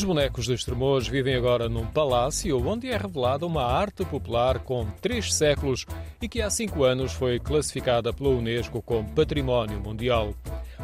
Os bonecos de Estremoz vivem agora num palácio onde é revelada uma arte popular com três séculos e que há cinco anos foi classificada pela Unesco como Património Mundial.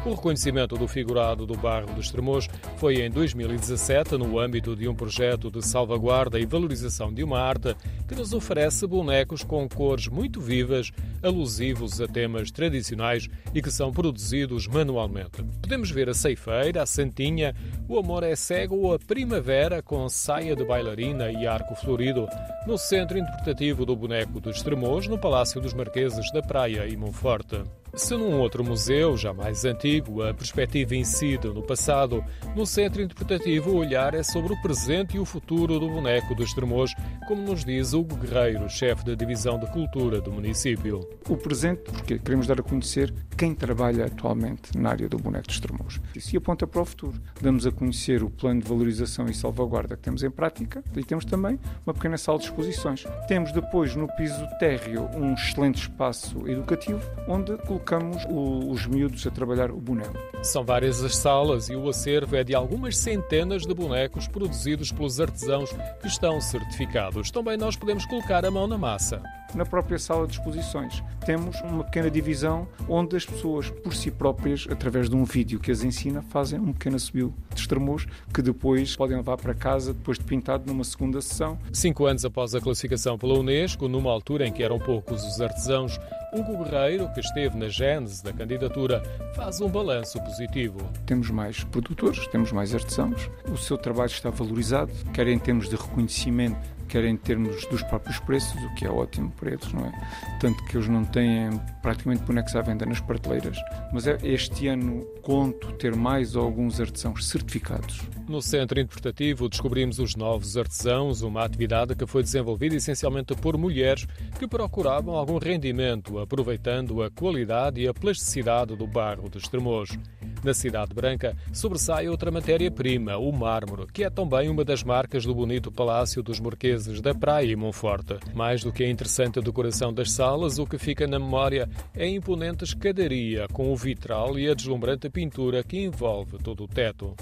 O reconhecimento do figurado do bairro de Estremoz foi em 2017, no âmbito de um projeto de salvaguarda e valorização de uma arte que nos oferece bonecos com cores muito vivas, alusivos a temas tradicionais e que são produzidos manualmente. Podemos ver a ceifeira, a santinha, o amor é cego a primavera com saia de bailarina e arco florido no centro interpretativo do boneco de Estremoz, no Palácio dos Marqueses da Praia e Monforte. Se num outro museu, já mais antigo, a perspectiva incide no passado, no centro interpretativo o olhar é sobre o presente e o futuro do boneco do Estremoz, como nos diz Hugo Guerreiro, chefe da Divisão de Cultura do município. O presente, porque queremos dar a conhecer quem trabalha atualmente na área do boneco de Estremoz. Isso aponta para o futuro. Damos a conhecer o plano de valorização e salvaguarda que temos em prática e temos também uma pequena sala de exposições. Temos depois no piso térreo um excelente espaço educativo onde colocamos o, os miúdos a trabalhar o boneco. São várias as salas e o acervo é de algumas centenas de bonecos produzidos pelos artesãos que estão certificados. Também nós podemos colocar a mão na massa na própria sala de exposições. Temos uma pequena divisão onde as pessoas, por si próprias, através de um vídeo que as ensina, fazem um pequeno subiu de extremos que depois podem levar para casa, depois de pintado, numa segunda sessão. Cinco anos após a classificação pela Unesco, numa altura em que eram poucos os artesãos, Hugo Guerreiro, que esteve na gênese da candidatura, faz um balanço positivo. Temos mais produtores, temos mais artesãos, o seu trabalho está valorizado, quer em termos de reconhecimento quer em termos dos próprios preços, o que é ótimo para eles, não é? Tanto que eles não têm praticamente bonecos à venda nas prateleiras. Mas é, este ano conto ter mais alguns artesãos certificados. No Centro Interpretativo descobrimos os novos artesãos, uma atividade que foi desenvolvida essencialmente por mulheres que procuravam algum rendimento, aproveitando a qualidade e a plasticidade do barro de Estremoz. Na Cidade Branca sobressai outra matéria-prima, o mármore, que é também uma das marcas do bonito Palácio dos Marqueses da Praia e Monforte. Mais do que a interessante decoração das salas, o que fica na memória é a imponente escadaria com o vitral e a deslumbrante pintura que envolve todo o teto.